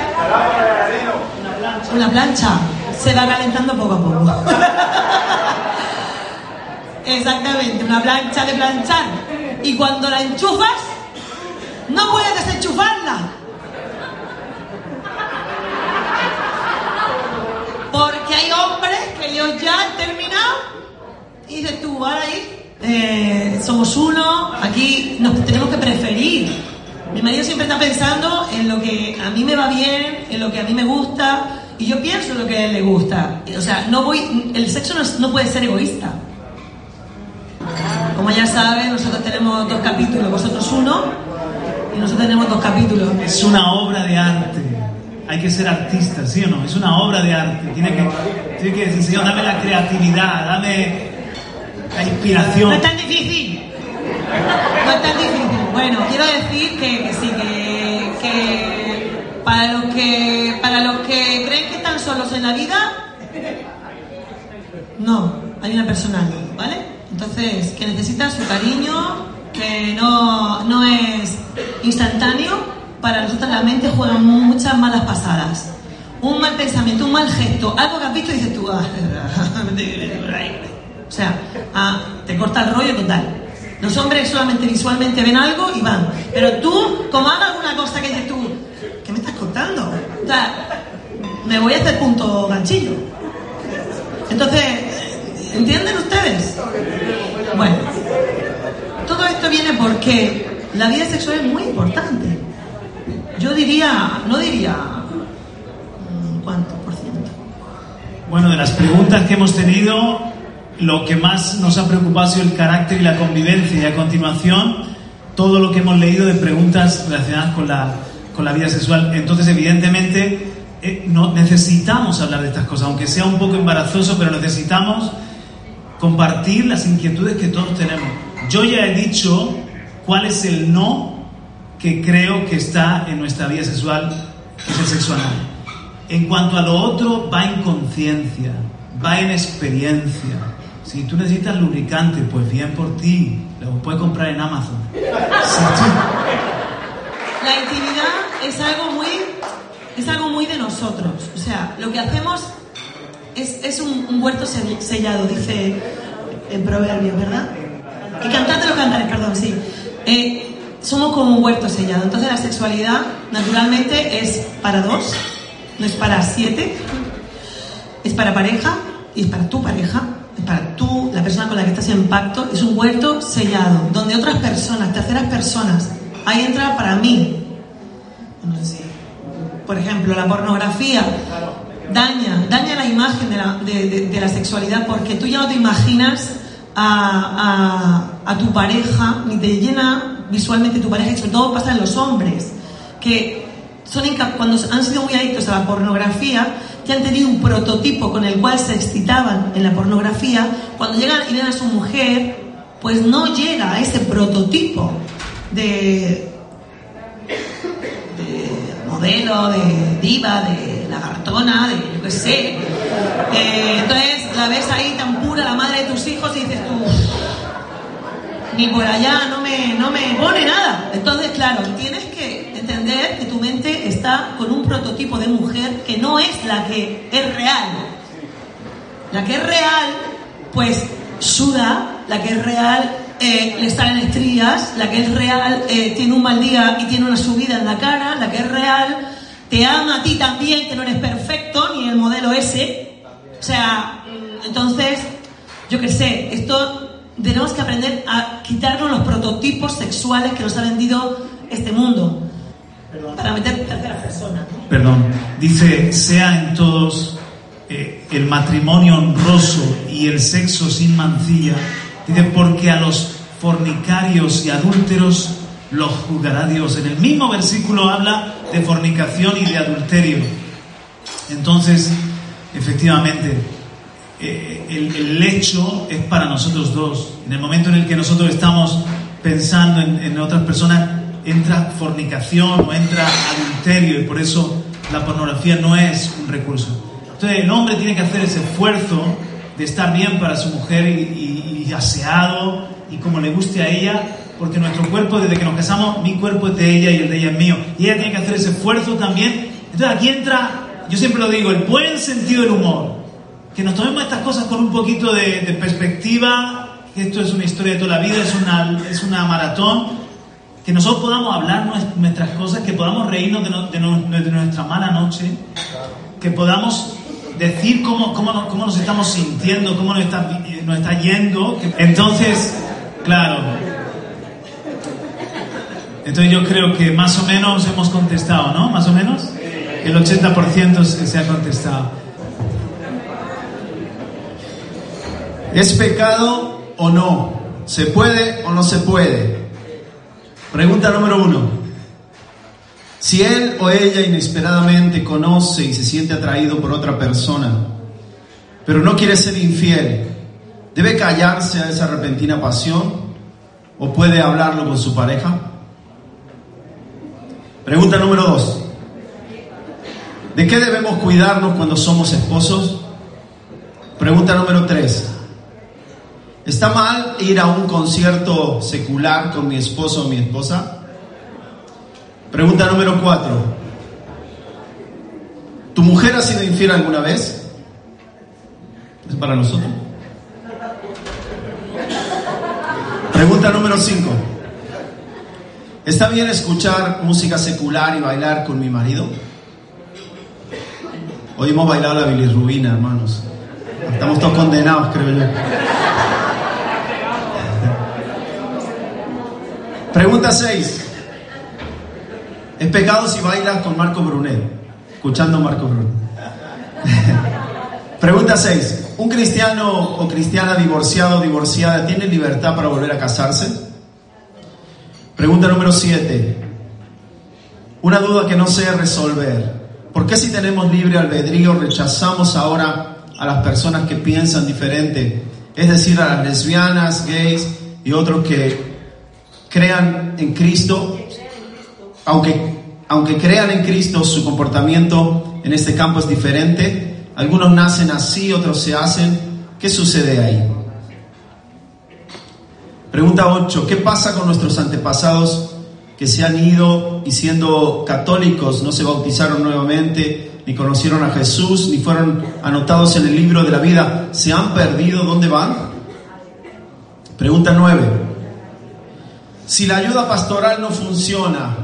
Una plancha. Se va calentando poco a poco. Exactamente, una plancha de planchar. Y cuando la enchufas, no puedes desenchufarla. Porque hay hombres que ellos ya han terminado y dices tú, ahí eh, somos uno, aquí nos tenemos que preferir. Mi marido siempre está pensando en lo que a mí me va bien, en lo que a mí me gusta y yo pienso en lo que a él le gusta. O sea, no voy, el sexo no, no puede ser egoísta. Como ya saben, nosotros tenemos dos capítulos, vosotros uno y nosotros tenemos dos capítulos. Es una obra de arte. Hay que ser artista, ¿sí o no? Es una obra de arte. Tiene que, tiene que decir, Señor, dame la creatividad, dame la No inspiración. es tan difícil. No es tan difícil. Bueno, quiero decir que, que sí, que, que para los que para los que creen que están solos en la vida, no, hay una persona ¿vale? Entonces, que necesita su cariño, que no, no es instantáneo, para nosotros la mente juega muchas malas pasadas. Un mal pensamiento, un mal gesto, algo que has visto y dices tú, ah, o sea, ah, te corta el rollo total. Los hombres solamente visualmente ven algo y van. Pero tú, como hagas alguna cosa que dices tú, ¿qué me estás contando? O sea, me voy a hacer punto ganchillo. Entonces, ¿entienden ustedes? Bueno, esto viene porque la vida sexual es muy importante. Yo diría, no diría, mm, ¿cuánto por ciento? Bueno, de las preguntas que hemos tenido, lo que más nos ha preocupado ha sido el carácter y la convivencia. Y a continuación, todo lo que hemos leído de preguntas relacionadas con la, con la vida sexual. Entonces, evidentemente, eh, no, necesitamos hablar de estas cosas, aunque sea un poco embarazoso, pero necesitamos compartir las inquietudes que todos tenemos. Yo ya he dicho cuál es el no que creo que está en nuestra vida sexual, que es el sexo anal. En cuanto a lo otro, va en conciencia, va en experiencia. Si tú necesitas lubricante, pues bien por ti, lo puedes comprar en Amazon. La intimidad es algo muy, es algo muy de nosotros. O sea, lo que hacemos es, es un, un huerto se- sellado, dice en Proverbios, ¿verdad? Y cantad los cantares, perdón, sí. Eh, somos como un huerto sellado. Entonces la sexualidad, naturalmente, es para dos, no es para siete, es para pareja y es para tu pareja, es para tú, la persona con la que estás en pacto. Es un huerto sellado, donde otras personas, terceras personas, ahí entra para mí. Por ejemplo, la pornografía daña, daña la imagen de la, de- de- de la sexualidad porque tú ya no te imaginas a, a- tu pareja, ni te llena visualmente tu pareja, y sobre todo pasa en los hombres, que son cuando han sido muy adictos a la pornografía, que han tenido un prototipo con el cual se excitaban en la pornografía, cuando llegan y ven a su mujer, pues no llega a ese prototipo de, de modelo, de diva, de lagartona, de yo qué sé. Eh, entonces la ves ahí tan pura, la madre de tus hijos, y dices tú, ni por allá, no me, no me pone nada. Entonces, claro, tienes que entender que tu mente está con un prototipo de mujer que no es la que es real. La que es real, pues suda, la que es real eh, le salen estrías, la que es real eh, tiene un mal día y tiene una subida en la cara, la que es real te ama a ti también, que no eres perfecto, ni el modelo ese. O sea, entonces, yo qué sé, esto tenemos que aprender a quitarnos los prototipos sexuales que nos ha vendido este mundo. Para meter tercera persona. Perdón, dice, sea en todos eh, el matrimonio honroso y el sexo sin mancilla. Dice, porque a los fornicarios y adúlteros los juzgará Dios. En el mismo versículo habla de fornicación y de adulterio. Entonces, efectivamente, eh, el, el, hecho es para nosotros dos. En el momento en el que nosotros estamos pensando en, en otras personas, entra fornicación o entra adulterio y por eso la pornografía no es un recurso. Entonces el hombre tiene que hacer ese esfuerzo de estar bien para su mujer y, y, y aseado y como le guste a ella, porque nuestro cuerpo, desde que nos casamos, mi cuerpo es de ella y el de ella es mío. Y ella tiene que hacer ese esfuerzo también. Entonces aquí entra, yo siempre lo digo, el buen sentido del humor. Que nos tomemos estas cosas con un poquito de, de perspectiva, que esto es una historia de toda la vida, es una, es una maratón. Que nosotros podamos hablar nuestras cosas, que podamos reírnos de, no, de, no, de nuestra mala noche, que podamos decir cómo, cómo, nos, cómo nos estamos sintiendo, cómo nos está, nos está yendo. Entonces, claro, entonces yo creo que más o menos hemos contestado, ¿no? Más o menos. El 80% se ha contestado. ¿Es pecado o no? ¿Se puede o no se puede? Pregunta número uno. Si él o ella inesperadamente conoce y se siente atraído por otra persona, pero no quiere ser infiel, ¿debe callarse a esa repentina pasión o puede hablarlo con su pareja? Pregunta número dos. ¿De qué debemos cuidarnos cuando somos esposos? Pregunta número tres. ¿Está mal ir a un concierto secular con mi esposo o mi esposa? Pregunta número cuatro. ¿Tu mujer ha sido infiel alguna vez? Es para nosotros. Pregunta número cinco. ¿Está bien escuchar música secular y bailar con mi marido? Hoy hemos bailado la bilirrubina, hermanos. Estamos todos condenados, creo yo. Pregunta 6. ¿Es pecado si bailas con Marco Brunet? Escuchando Marco Brunet. Pregunta 6. ¿Un cristiano o cristiana divorciado o divorciada tiene libertad para volver a casarse? Pregunta número 7. Una duda que no sé resolver. ¿Por qué si tenemos libre albedrío rechazamos ahora a las personas que piensan diferente? Es decir, a las lesbianas, gays y otros que crean en Cristo, aunque, aunque crean en Cristo, su comportamiento en este campo es diferente. Algunos nacen así, otros se hacen. ¿Qué sucede ahí? Pregunta 8. ¿Qué pasa con nuestros antepasados que se han ido y siendo católicos no se bautizaron nuevamente, ni conocieron a Jesús, ni fueron anotados en el libro de la vida? ¿Se han perdido? ¿Dónde van? Pregunta 9. Si la ayuda pastoral no funciona,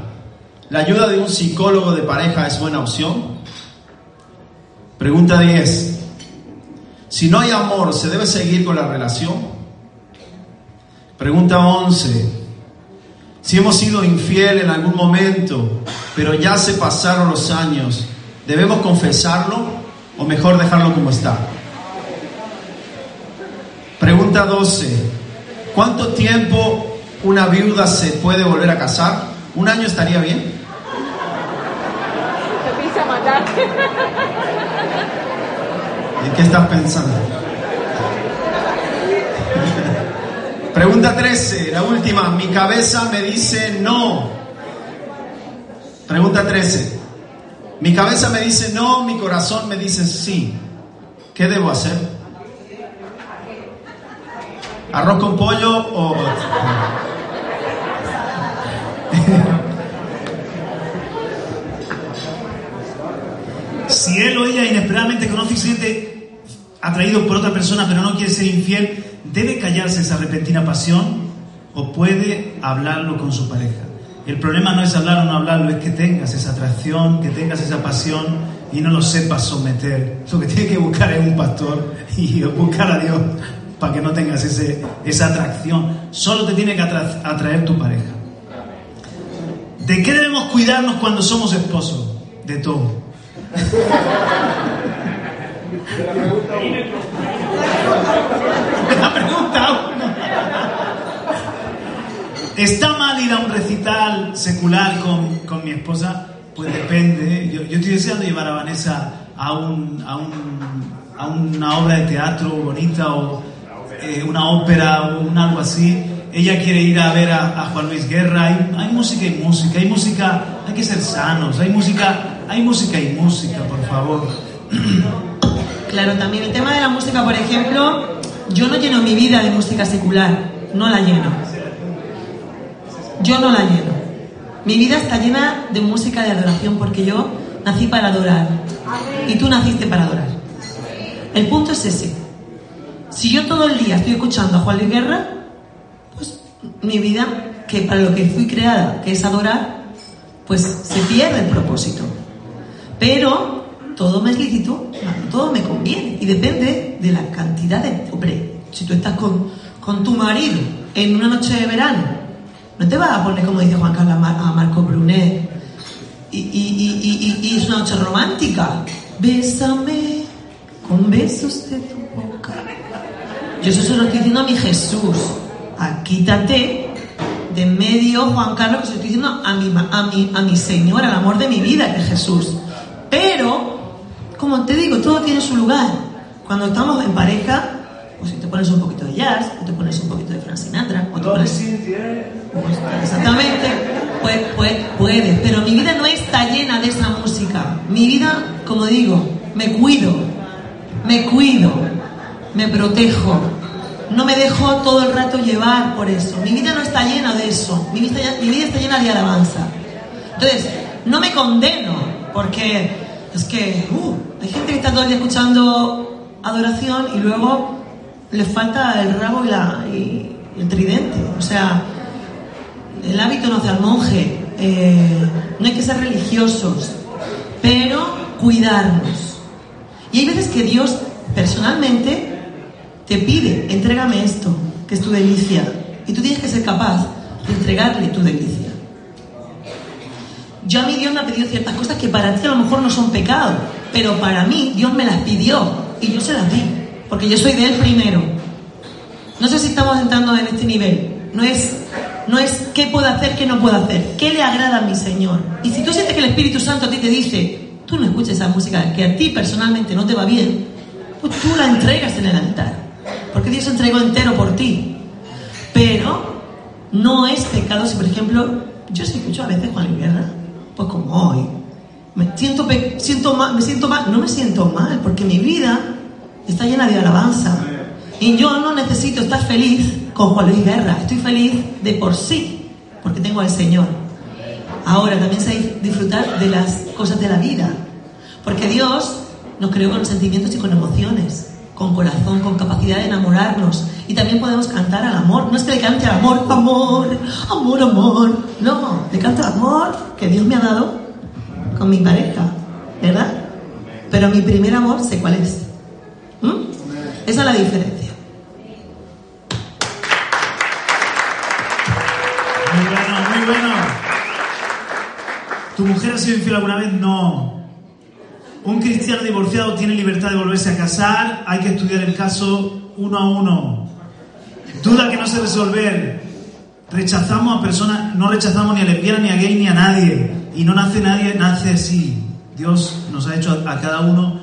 ¿la ayuda de un psicólogo de pareja es buena opción? Pregunta 10. Si no hay amor, ¿se debe seguir con la relación? Pregunta 11. Si hemos sido infiel en algún momento, pero ya se pasaron los años, ¿debemos confesarlo o mejor dejarlo como está? Pregunta 12. ¿Cuánto tiempo una viuda se puede volver a casar? ¿Un año estaría bien? ¿En qué estás pensando? Pregunta 13, la última. Mi cabeza me dice no. Pregunta 13. Mi cabeza me dice no, mi corazón me dice sí. ¿Qué debo hacer? ¿Arroz con pollo o...? si él o ella inesperadamente conoce y siente atraído por otra persona pero no quiere ser infiel, ¿debe callarse esa repentina pasión o puede hablarlo con su pareja? El problema no es hablar o no hablarlo, es que tengas esa atracción, que tengas esa pasión y no lo sepas someter. Lo que tienes que buscar es un pastor y buscar a Dios para que no tengas ese, esa atracción. Solo te tiene que atraer tu pareja. ¿De qué debemos cuidarnos cuando somos esposos? De todo. ¿Está mal ir a un recital secular con, con mi esposa? Pues depende. Yo, estoy deseando llevar a Vanessa a, un, a, un, a una obra de teatro bonita o eh, una ópera o un algo así. Ella quiere ir a ver a, a Juan Luis Guerra. Hay, hay, música y música. Hay música, hay que ser sanos. Hay música, hay música y música, por favor. Claro, también el tema de la música, por ejemplo, yo no lleno mi vida de música secular. No la lleno. Yo no la lleno. Mi vida está llena de música de adoración porque yo nací para adorar y tú naciste para adorar. El punto es ese. Si yo todo el día estoy escuchando a Juan Luis Guerra, pues mi vida, que para lo que fui creada, que es adorar, pues se pierde el propósito. Pero todo me es lícito, todo me conviene y depende de la cantidad de... Hombre, si tú estás con, con tu marido en una noche de verano no te vas a poner, como dice Juan Carlos, a Marco Brunet. Y, y, y, y, es una noche romántica. Bésame con besos de tu boca. Yo eso se lo estoy diciendo a mi Jesús. Ah, quítate de medio, Juan Carlos, que se estoy diciendo a mi, a, mi, a mi Señor, al amor de mi vida, que es Jesús. Pero, como te digo, todo tiene su lugar. Cuando estamos en pareja, pues si te pones un poquito de jazz, o te pones un poquito de Frank Sinatra, o te pones... Exactamente, pues, pues, puedes, pero mi vida no está llena de esa música. Mi vida, como digo, me cuido, me cuido, me protejo, no me dejo todo el rato llevar por eso. Mi vida no está llena de eso, mi vida, mi vida está llena de alabanza. Entonces, no me condeno, porque es que uh, hay gente que está todo el día escuchando adoración y luego le falta el rabo y, la, el tridente. O sea, el hábito no hace al monje, eh, no hay que ser religiosos, pero cuidarnos. Y hay veces que Dios personalmente te pide, entrégame esto, que es tu delicia, y tú tienes que ser capaz de entregarle tu delicia. Yo a mí Dios me ha pedido ciertas cosas que para ti a lo mejor no son pecado, pero para mí Dios me las pidió y yo se las di, porque yo soy de Él primero. No sé si estamos entrando en este nivel. No es no es qué puedo hacer, qué no puedo hacer, qué le agrada a mi Señor. Y si tú sientes que el Espíritu Santo a ti te dice, tú no escuches esa música que a ti personalmente no te va bien, pues tú la entregas en el altar. Porque Dios se entregó entero por ti. Pero no es pecado si, por ejemplo, yo sí escucho a veces Juan Guerra, pues como hoy. Me siento, siento mal, mal, no me siento mal, porque mi vida está llena de alabanza. Y yo no necesito estar feliz con Juan Luis Guerra. Estoy feliz de por sí, porque tengo al Señor. Ahora también sé disfrutar de las cosas de la vida, porque Dios nos creó con sentimientos y con emociones, con corazón, con capacidad de enamorarnos. Y también podemos cantar al amor. No es que le cante al amor, amor, amor, amor. No, le canto al amor que Dios me ha dado con mi pareja, ¿verdad? Pero mi primer amor sé cuál es. ¿Mm? Esa es la diferencia. ¿Tu mujer ha sido infiel alguna vez? No. ¿Un cristiano divorciado tiene libertad de volverse a casar? Hay que estudiar el caso uno a uno. Duda que no se resolver. Rechazamos a personas, no rechazamos ni a lesbianas, ni a gay, ni a nadie. Y no nace nadie, nace así. Dios nos ha hecho a, cada uno.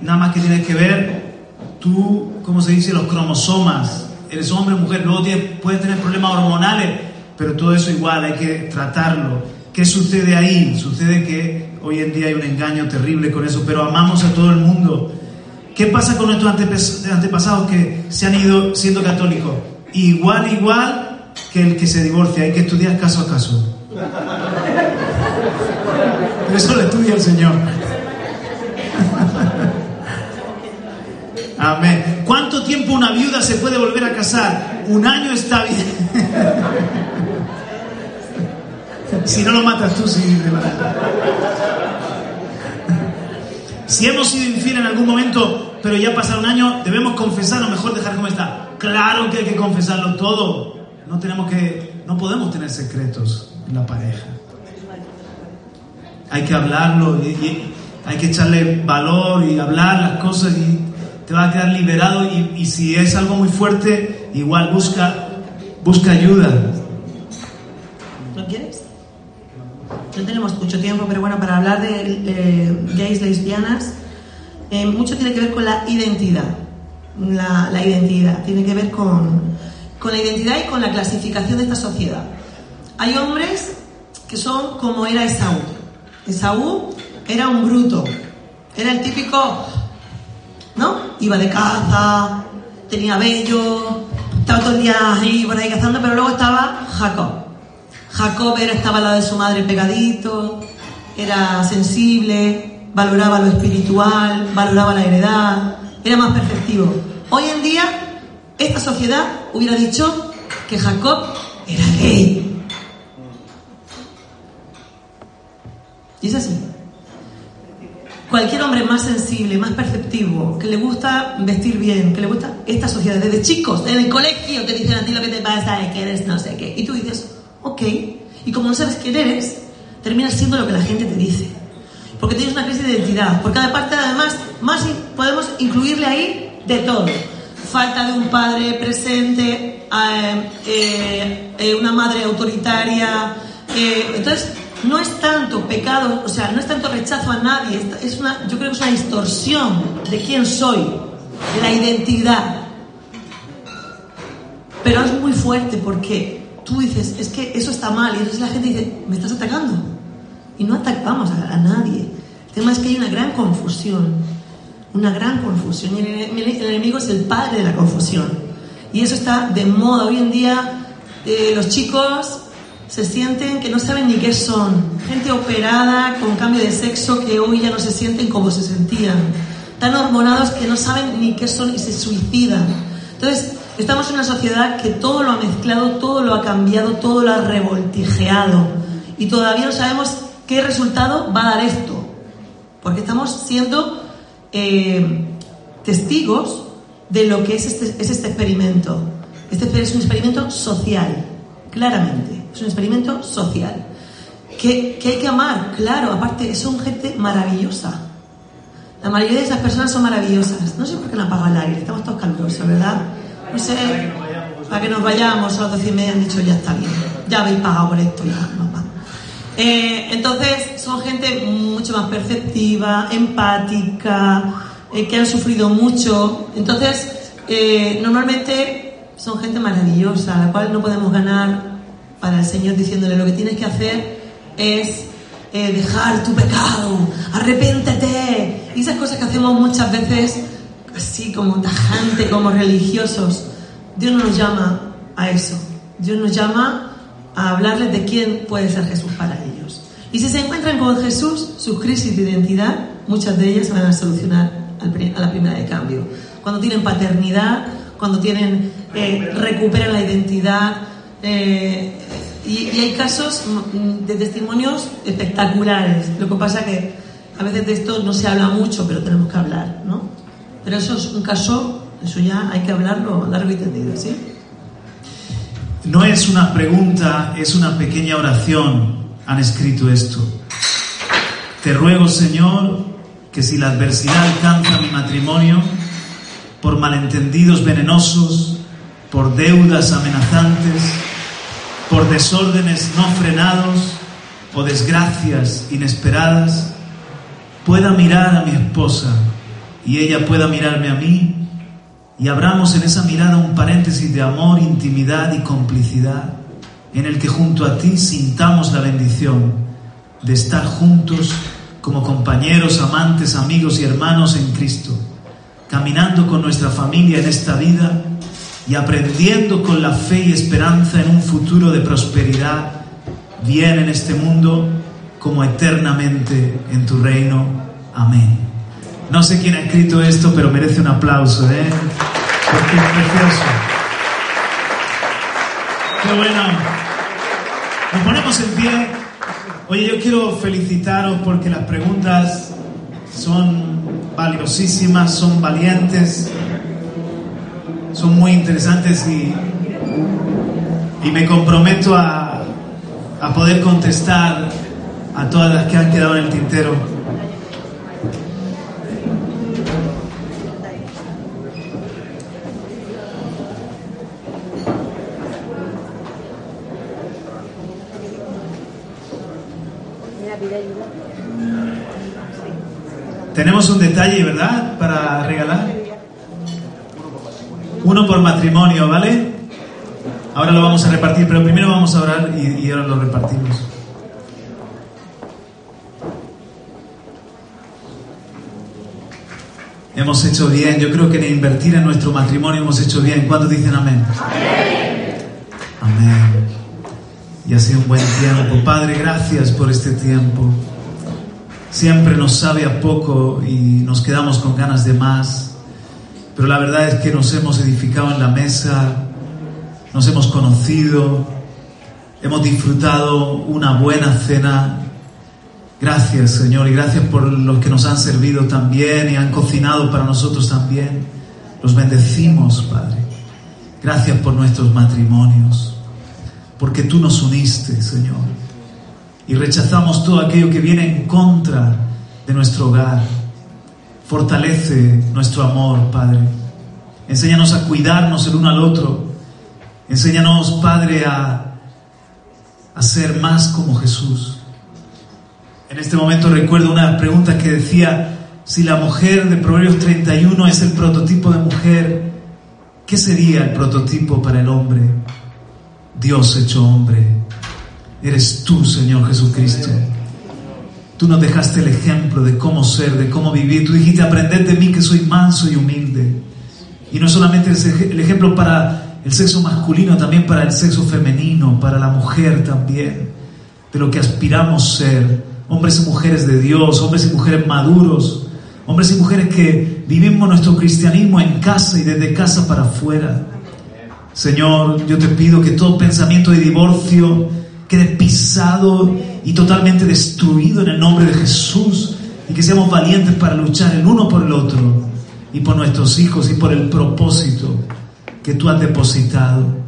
Nada más que tienes que ver tú, ¿cómo se dice? Los cromosomas. Eres hombre mujer. Luego puedes tener problemas hormonales, pero todo eso igual hay que tratarlo. ¿Qué sucede ahí? Sucede que hoy en día hay un engaño terrible con eso, pero amamos a todo el mundo. ¿Qué pasa con nuestros antepasados que se han ido siendo católicos? Igual, igual que el que se divorcia, hay que estudiar caso a caso. eso lo estudia el Señor. Amén. ¿Cuánto tiempo una viuda se puede volver a casar? Un año está bien. Si no lo matas tú, sí. Si hemos sido infieles en algún momento, pero ya pasado un año, debemos confesar o mejor dejar como está. Claro que hay que confesarlo todo. No tenemos que, no podemos tener secretos en la pareja. Hay que hablarlo y, hay que echarle valor y hablar las cosas y te va a quedar liberado y, si es algo muy fuerte, igual busca, busca ayuda. No tenemos mucho tiempo, pero bueno, para hablar de gays, lesbianas, eh, mucho tiene que ver con la identidad. La, identidad tiene que ver con, con la identidad y con la clasificación de esta sociedad. Hay hombres que son como era Esaú. Esaú era un bruto, era el típico, ¿no? Iba de caza, tenía vello, estaba todo el día ahí por ahí cazando, pero luego estaba Jacob. Jacob era, estaba al lado de su madre pegadito, era sensible, valoraba lo espiritual, valoraba la heredad, era más perceptivo. Hoy en día, esta sociedad hubiera dicho que Jacob era gay. Y es así. Cualquier hombre más sensible, más perceptivo, que le gusta vestir bien, que le gusta esta sociedad, desde chicos, en el colegio te dicen a ti lo que te pasa, que eres no sé qué. Y tú dices, ok. Y como no sabes quién eres, terminas siendo lo que la gente te dice. Porque tienes una crisis de identidad. Por cada además, más podemos incluirle ahí de todo. Falta de un padre presente, eh, eh, eh, una madre autoritaria. entonces, no es tanto pecado, o sea, no es tanto rechazo a nadie, es una, yo creo que es una distorsión de quién soy, de la identidad. Pero es muy fuerte porque tú dices, es que eso está mal, y entonces la gente dice, me estás atacando. Y no atacamos a, nadie. El tema es que hay una gran confusión, una gran confusión, y el, enemigo es el padre de la confusión. Y eso está de moda. Hoy en día eh, los chicos se sienten que no saben ni qué son. Gente operada con cambio de sexo que hoy ya no se sienten como se sentían. Tan hormonados que no saben ni qué son y se suicidan. Entonces, estamos en una sociedad que todo lo ha mezclado, todo lo ha cambiado, todo lo ha revoltijeado. Y todavía no sabemos qué resultado va a dar esto. Porque estamos siendo eh, testigos de lo que es este, es este experimento. Este es un experimento social, claramente. Es un experimento social. Que, hay que amar, claro, aparte son gente maravillosa. La mayoría de esas personas son maravillosas. No sé por qué no apaga el aire, estamos todos calurosos, ¿verdad? No sé, para que nos vayamos a las doce y media han dicho ya está bien, ya habéis pagado por esto, ya nos vamos. Eh, entonces, son gente mucho más perceptiva, empática, eh, que han sufrido mucho. Entonces, eh, normalmente son gente maravillosa, a la cual no podemos ganar para el Señor diciéndole lo que tienes que hacer es eh, dejar tu pecado, arrepéntete. Y esas cosas que hacemos muchas veces así como tajante, como religiosos. Dios no nos llama a eso. Dios nos llama a hablarles de quién puede ser Jesús para ellos. Y si se encuentran con Jesús, sus crisis de identidad, muchas de ellas van a solucionar a la primera de cambio. Cuando tienen paternidad, cuando tienen, eh, recuperan la identidad, eh, y, hay casos mm, de testimonios espectaculares. Lo que pasa que a veces de esto no se habla mucho, pero tenemos que hablar, ¿no? Pero eso es un caso, eso ya hay que hablarlo largo y tendido, ¿sí? No es una pregunta, es una pequeña oración. Han escrito esto. Te ruego, Señor, que si la adversidad alcanza mi matrimonio, por malentendidos venenosos, por deudas amenazantes, por desórdenes no frenados o desgracias inesperadas, pueda mirar a mi esposa y ella pueda mirarme a mí y abramos en esa mirada un paréntesis de amor, intimidad y complicidad en el que junto a ti sintamos la bendición de estar juntos como compañeros, amantes, amigos y hermanos en Cristo caminando con nuestra familia en esta vida y aprendiendo con la fe y esperanza en un futuro de prosperidad, bien en este mundo como eternamente en tu reino. Amén. No sé quién ha escrito esto, pero merece un aplauso, ¿eh? Porque es precioso. Qué bueno. Nos ponemos en pie. Oye, yo quiero felicitaros porque las preguntas son valiosísimas, son valientes, son muy interesantes y, y me comprometo a, a poder contestar a todas las que han quedado en el tintero. Tenemos un detalle, ¿verdad? Para regalar. Uno por matrimonio, ¿vale? Ahora lo vamos a repartir, pero primero vamos a orar y, ahora lo repartimos. Hemos hecho bien, yo creo que en invertir en nuestro matrimonio hemos hecho bien. ¿Cuántos dicen amén? Amén. Y ha sido un buen tiempo. Padre, gracias por este tiempo. Siempre nos sabe a poco y nos quedamos con ganas de más. Pero la verdad es que nos hemos edificado en la mesa, nos hemos conocido, hemos disfrutado una buena cena Gracias, Señor, y gracias por los que nos han servido también y han cocinado para nosotros también. Los bendecimos, Padre. Gracias por nuestros matrimonios, porque tú nos uniste, Señor. Y rechazamos todo aquello que viene en contra de nuestro hogar. Fortalece nuestro amor, Padre. Enséñanos a cuidarnos el uno al otro. Enséñanos, Padre, a, ser más como Jesús. En este momento recuerdo una pregunta que decía, si la mujer de Proverbios 31 es el prototipo de mujer, ¿qué sería el prototipo para el hombre? Dios hecho hombre. Eres tú, Señor Jesucristo. Tú nos dejaste el ejemplo de cómo ser, de cómo vivir. Tú dijiste, aprended de mí que soy manso y humilde. Y no solamente el ejemplo para el sexo masculino, también para el sexo femenino, para la mujer también, de lo que aspiramos ser hombres y mujeres de Dios, hombres y mujeres maduros, hombres y mujeres que vivimos nuestro cristianismo en casa y desde casa para afuera. Señor, yo te pido que todo pensamiento de divorcio quede pisado y totalmente destruido en el nombre de Jesús y que seamos valientes para luchar el uno por el otro y por nuestros hijos y por el propósito que tú has depositado.